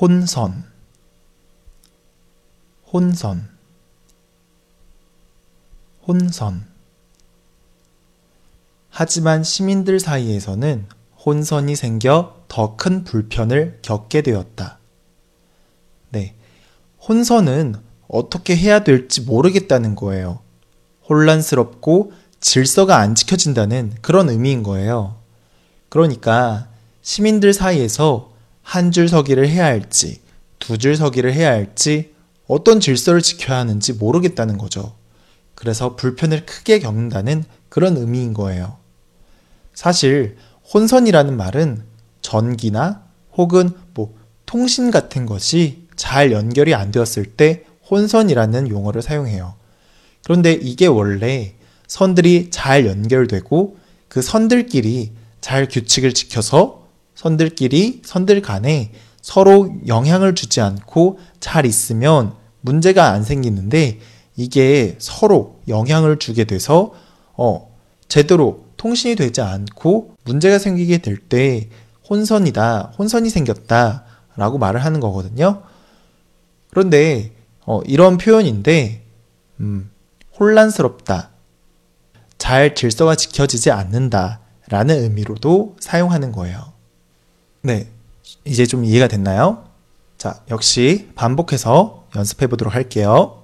혼선, 혼선, 혼선. 하지만 시민들 사이에서는 혼선이 생겨 더 큰 불편을 겪게 되었다. 네. 혼선은 어떻게 해야 될지 모르겠다는 거예요. 혼란스럽고 질서가 안 지켜진다는 그런 의미인 거예요. 그러니까 시민들 사이에서 한 줄 서기를 해야 할지, 두 줄 서기를 해야 할지, 어떤 질서를 지켜야 하는지 모르겠다는 거죠. 그래서 불편을 크게 겪는다는 그런 의미인 거예요. 사실 혼선이라는 말은 전기나 혹은 뭐 통신 같은 것이 잘 연결이 안 되었을 때 혼선이라는 용어를 사용해요. 그런데 이게 원래 선들이 잘 연결되고 그 선들끼리 잘 규칙을 지켜서 선들끼리 선들 간에 서로 영향을 주지 않고 잘 있으면 문제가 안 생기는데 이게 서로 영향을 주게 돼서 어 제대로 통신이 되지 않고 문제가 생기게 될 때 혼선이다, 혼선이 생겼다라고 말을 하는 거거든요. 그런데 어, 이런 표현인데 음, 혼란스럽다, 잘 질서가 지켜지지 않는다라는 의미로도 사용하는 거예요. 네, 이제 좀 이해가 됐나요? 자, 역시 반복해서 연습해 보도록 할게요.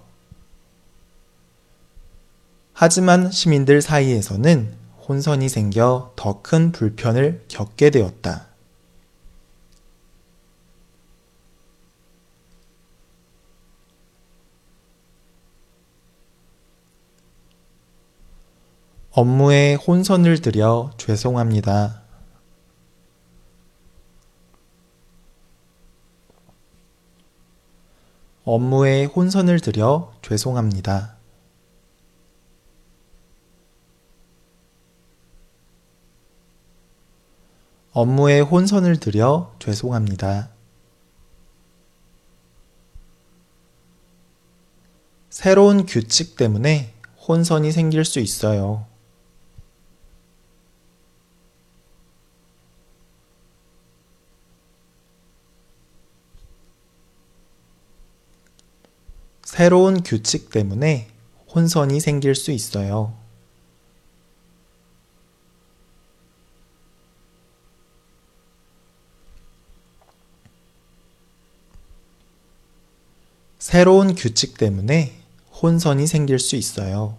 하지만 시민들 사이에서는 혼선이 생겨 더 큰 불편을 겪게 되었다. 업무에 혼선을 드려 죄송합니다. 업무에 혼선을 드려 죄송합니다. 업무에 혼선을 드려 죄송합니다. 새로운 규칙 때문에 혼선이 생길 수 있어요. 새로운 규칙 때문에 혼선이 생길 수 있어요. 새로운 규칙 때문에 혼선이 생길 수 있어요.